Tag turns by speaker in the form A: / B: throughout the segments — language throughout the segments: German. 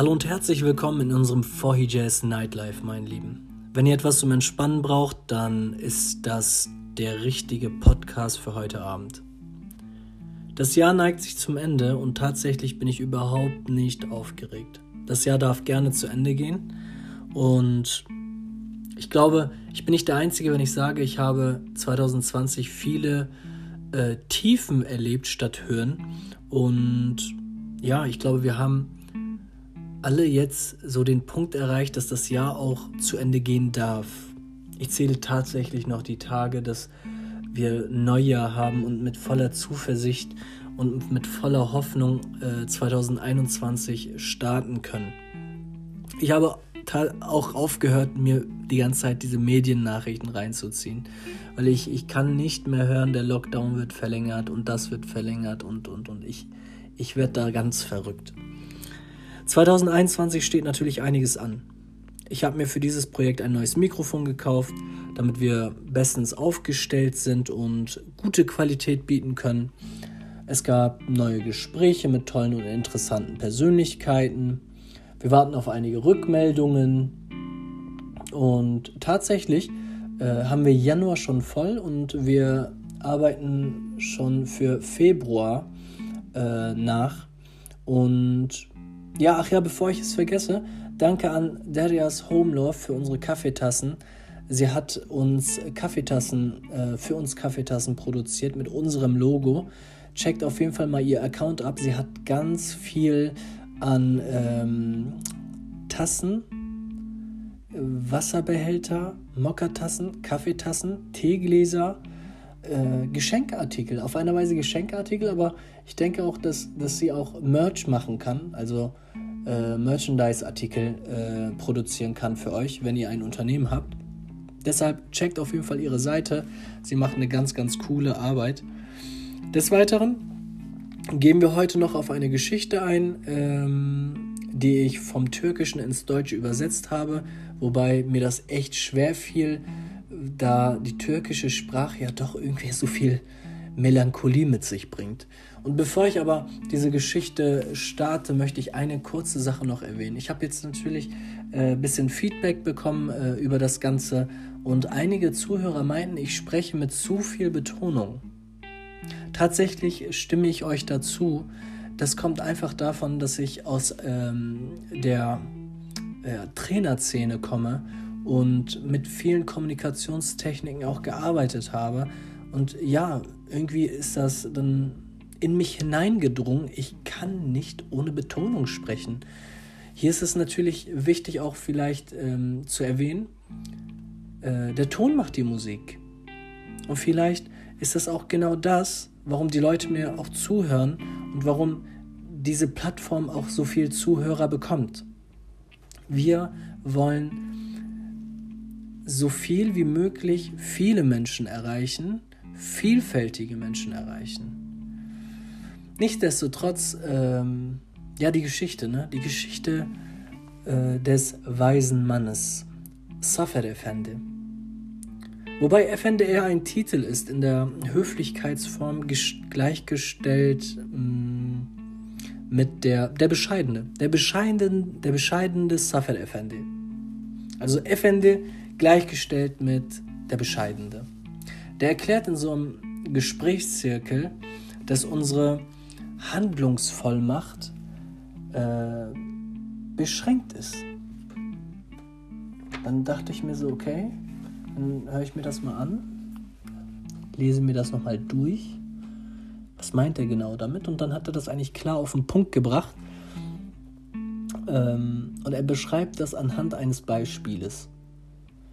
A: Hallo und herzlich willkommen in unserem 4 Jazz Nightlife, mein Lieben. Wenn ihr etwas zum Entspannen braucht, dann ist das der richtige Podcast für heute Abend. Das Jahr neigt sich zum Ende und tatsächlich bin ich überhaupt nicht aufgeregt. Das Jahr darf gerne zu Ende gehen und ich glaube, ich bin nicht der Einzige, wenn ich sage, ich habe 2020 viele äh, Tiefen erlebt statt Höhen und ja, ich glaube, wir haben alle jetzt so den Punkt erreicht, dass das Jahr auch zu Ende gehen darf. Ich zähle tatsächlich noch die Tage, dass wir Neujahr haben und mit voller Zuversicht und mit voller Hoffnung äh, 2021 starten können. Ich habe auch aufgehört, mir die ganze Zeit diese Mediennachrichten reinzuziehen, weil ich, ich kann nicht mehr hören, der Lockdown wird verlängert und das wird verlängert und und und ich, ich werde da ganz verrückt. 2021 steht natürlich einiges an. Ich habe mir für dieses Projekt ein neues Mikrofon gekauft, damit wir bestens aufgestellt sind und gute Qualität bieten können. Es gab neue Gespräche mit tollen und interessanten Persönlichkeiten. Wir warten auf einige Rückmeldungen. Und tatsächlich äh, haben wir Januar schon voll und wir arbeiten schon für Februar äh, nach. Und ja, ach ja, bevor ich es vergesse, danke an Darias Home Love für unsere Kaffeetassen. Sie hat uns Kaffeetassen, äh, für uns Kaffeetassen produziert mit unserem Logo. Checkt auf jeden Fall mal ihr Account ab. Sie hat ganz viel an ähm, Tassen, Wasserbehälter, Mokka-Tassen, Kaffeetassen, Teegläser, äh, Geschenkartikel. Auf eine Weise Geschenkartikel, aber ich denke auch, dass, dass sie auch Merch machen kann, also äh, Merchandise-Artikel äh, produzieren kann für euch, wenn ihr ein Unternehmen habt. Deshalb checkt auf jeden Fall ihre Seite. Sie macht eine ganz, ganz coole Arbeit. Des Weiteren gehen wir heute noch auf eine Geschichte ein, ähm, die ich vom Türkischen ins Deutsche übersetzt habe, wobei mir das echt schwer fiel, da die türkische Sprache ja doch irgendwie so viel Melancholie mit sich bringt. Und bevor ich aber diese Geschichte starte, möchte ich eine kurze Sache noch erwähnen. Ich habe jetzt natürlich ein äh, bisschen Feedback bekommen äh, über das Ganze und einige Zuhörer meinten, ich spreche mit zu viel Betonung. Tatsächlich stimme ich euch dazu. Das kommt einfach davon, dass ich aus ähm, der äh, Trainerszene komme und mit vielen Kommunikationstechniken auch gearbeitet habe. Und ja, irgendwie ist das dann in mich hineingedrungen. Ich kann nicht ohne Betonung sprechen. Hier ist es natürlich wichtig auch vielleicht ähm, zu erwähnen, äh, der Ton macht die Musik. Und vielleicht ist das auch genau das, warum die Leute mir auch zuhören und warum diese Plattform auch so viel Zuhörer bekommt. Wir wollen so viel wie möglich viele Menschen erreichen, vielfältige Menschen erreichen. Nichtsdestotrotz, ähm, ja, die Geschichte, ne? Die Geschichte äh, des weisen Mannes, Safer Efendi. Wobei Efendi eher ein Titel ist, in der Höflichkeitsform gleichgestellt mh, mm, mit der, der Bescheidene. Der bescheidene, der bescheidene Safer Efendi. Also Efendi gleichgestellt mit der Bescheidene. Der erklärt in so einem Gesprächszirkel, dass unsere Handlungsvollmacht äh, beschränkt ist. Dann dachte ich mir so, okay, dann höre ich mir das mal an, lese mir das nochmal durch. Was meint er genau damit? Und dann hat er das eigentlich klar auf den Punkt gebracht. Ähm, und er beschreibt das anhand eines Beispieles.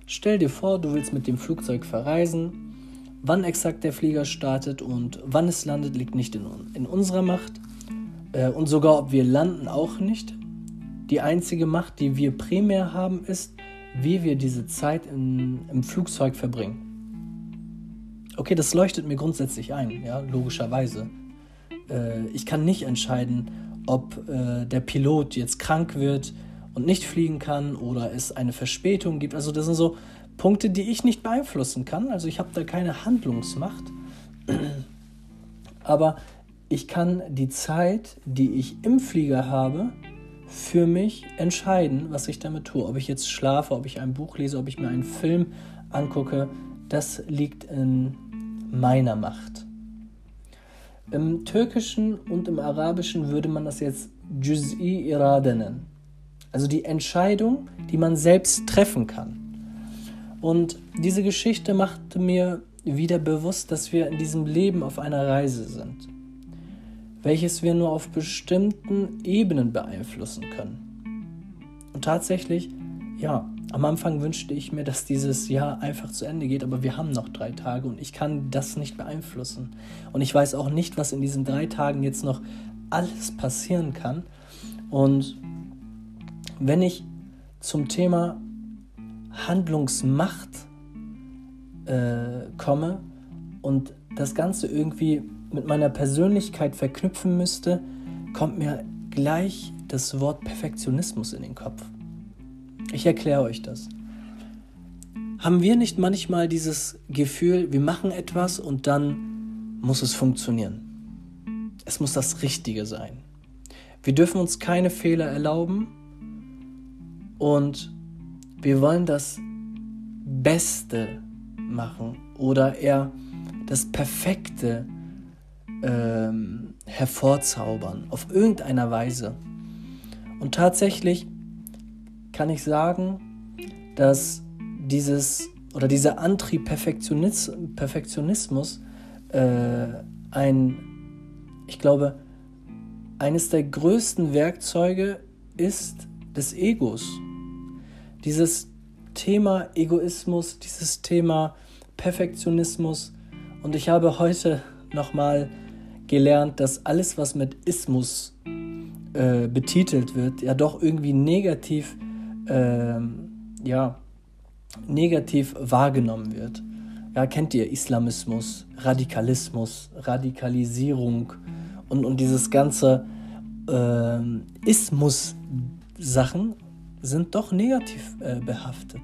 A: Stell dir vor, du willst mit dem Flugzeug verreisen Wann exakt der Flieger startet und wann es landet, liegt nicht in, in unserer Macht. Äh, und sogar ob wir landen, auch nicht. Die einzige Macht, die wir primär haben, ist, wie wir diese Zeit in, im Flugzeug verbringen. Okay, das leuchtet mir grundsätzlich ein, ja, logischerweise. Äh, ich kann nicht entscheiden, ob äh, der Pilot jetzt krank wird und nicht fliegen kann oder es eine Verspätung gibt. Also das sind so Punkte, die ich nicht beeinflussen kann. Also ich habe da keine Handlungsmacht. Aber ich kann die Zeit, die ich im Flieger habe, für mich entscheiden, was ich damit tue. Ob ich jetzt schlafe, ob ich ein Buch lese, ob ich mir einen Film angucke, das liegt in meiner Macht. Im Türkischen und im Arabischen würde man das jetzt Juz'i Irade nennen. Also die Entscheidung, die man selbst treffen kann. Und diese Geschichte machte mir wieder bewusst, dass wir in diesem Leben auf einer Reise sind, welches wir nur auf bestimmten Ebenen beeinflussen können. Und tatsächlich, ja, am Anfang wünschte ich mir, dass dieses Jahr einfach zu Ende geht, aber wir haben noch drei Tage und ich kann das nicht beeinflussen. Und ich weiß auch nicht, was in diesen drei Tagen jetzt noch alles passieren kann. Und wenn ich zum Thema Handlungsmacht äh, komme und das Ganze irgendwie mit meiner Persönlichkeit verknüpfen müsste, kommt mir gleich das Wort Perfektionismus in den Kopf. Ich erkläre euch das. Haben wir nicht manchmal dieses Gefühl, wir machen etwas und dann muss es funktionieren? Es muss das Richtige sein. Wir dürfen uns keine Fehler erlauben und wir wollen das Beste machen oder eher das Perfekte ähm, hervorzaubern, auf irgendeiner Weise. Und tatsächlich kann ich sagen, dass dieses oder dieser Antrieb Perfektionis Perfektionismus äh, ein, ich glaube, eines der größten Werkzeuge ist des Egos. Dieses Thema Egoismus, dieses Thema Perfektionismus. Und ich habe heute nochmal gelernt, dass alles, was mit Ismus äh, betitelt wird, ja doch irgendwie negativ, äh, ja, negativ wahrgenommen wird. Ja, kennt ihr Islamismus, Radikalismus, Radikalisierung und, und dieses ganze äh, Ismus-Sachen sind doch negativ äh, behaftet.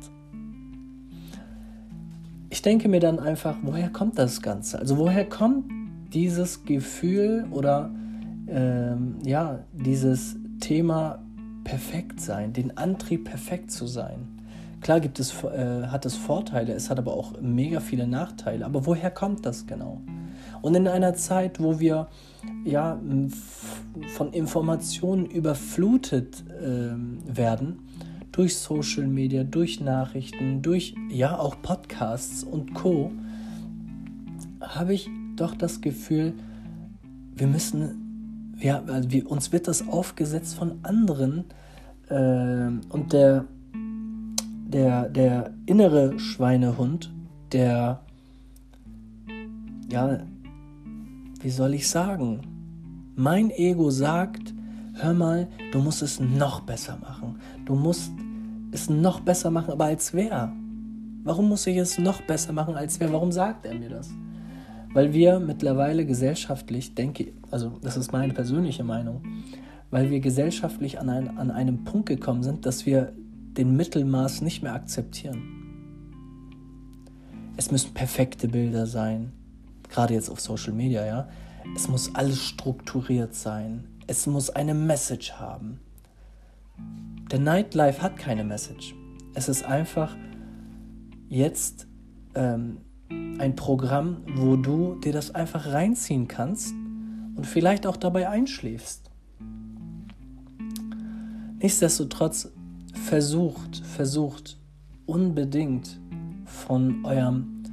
A: Ich denke mir dann einfach, woher kommt das Ganze? Also woher kommt dieses Gefühl oder ähm, ja, dieses Thema perfekt sein, den Antrieb perfekt zu sein? Klar gibt es, äh, hat es Vorteile, es hat aber auch mega viele Nachteile. Aber woher kommt das genau? Und in einer Zeit, wo wir ja, von Informationen überflutet äh, werden, durch Social Media, durch Nachrichten, durch ja auch Podcasts und Co, habe ich doch das Gefühl, wir müssen, ja, also wir, uns wird das aufgesetzt von anderen äh, und der, der, der innere Schweinehund, der, ja, wie soll ich sagen? Mein Ego sagt, hör mal, du musst es noch besser machen. Du musst es noch besser machen, aber als wer? Warum muss ich es noch besser machen als wer? Warum sagt er mir das? Weil wir mittlerweile gesellschaftlich, denke also das ist meine persönliche Meinung, weil wir gesellschaftlich an, ein, an einem Punkt gekommen sind, dass wir den Mittelmaß nicht mehr akzeptieren. Es müssen perfekte Bilder sein gerade jetzt auf Social Media, ja. Es muss alles strukturiert sein. Es muss eine Message haben. Der Nightlife hat keine Message. Es ist einfach jetzt ähm, ein Programm, wo du dir das einfach reinziehen kannst und vielleicht auch dabei einschläfst. Nichtsdestotrotz versucht, versucht unbedingt von eurem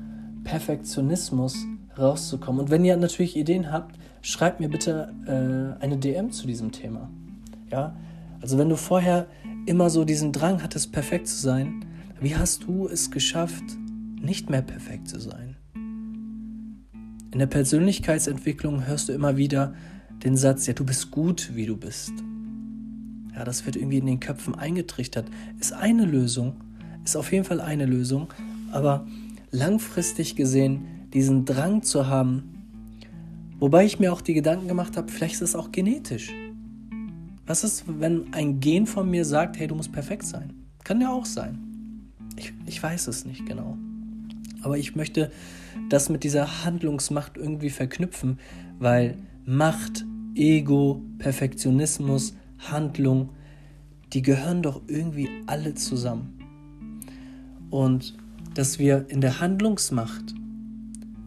A: Perfektionismus rauszukommen. Und wenn ihr natürlich Ideen habt, schreibt mir bitte äh, eine DM zu diesem Thema. Ja, also wenn du vorher immer so diesen Drang hattest, perfekt zu sein, wie hast du es geschafft, nicht mehr perfekt zu sein? In der Persönlichkeitsentwicklung hörst du immer wieder den Satz, ja, du bist gut, wie du bist. Ja, das wird irgendwie in den Köpfen eingetrichtert. Ist eine Lösung, ist auf jeden Fall eine Lösung, aber langfristig gesehen diesen Drang zu haben, wobei ich mir auch die Gedanken gemacht habe, vielleicht ist es auch genetisch. Was ist, wenn ein Gen von mir sagt, hey, du musst perfekt sein? Kann ja auch sein. Ich, ich weiß es nicht genau. Aber ich möchte das mit dieser Handlungsmacht irgendwie verknüpfen, weil Macht, Ego, Perfektionismus, Handlung, die gehören doch irgendwie alle zusammen. Und dass wir in der Handlungsmacht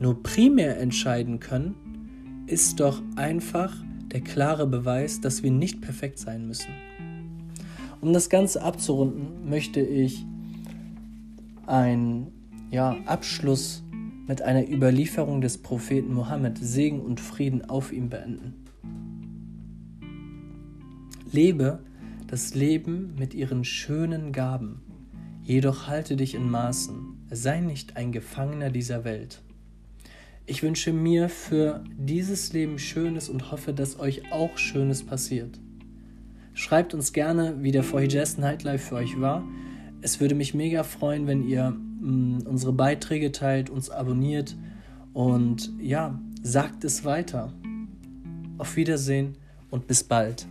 A: nur primär entscheiden können, ist doch einfach der klare Beweis, dass wir nicht perfekt sein müssen. Um das Ganze abzurunden, möchte ich einen ja, Abschluss mit einer Überlieferung des Propheten Mohammed, Segen und Frieden auf ihm beenden. Lebe das Leben mit ihren schönen Gaben, jedoch halte dich in Maßen, sei nicht ein Gefangener dieser Welt. Ich wünsche mir für dieses Leben Schönes und hoffe, dass euch auch Schönes passiert. Schreibt uns gerne, wie der For Nightlife für euch war. Es würde mich mega freuen, wenn ihr mh, mm, unsere Beiträge teilt, uns abonniert und ja, sagt es weiter. Auf Wiedersehen und bis bald.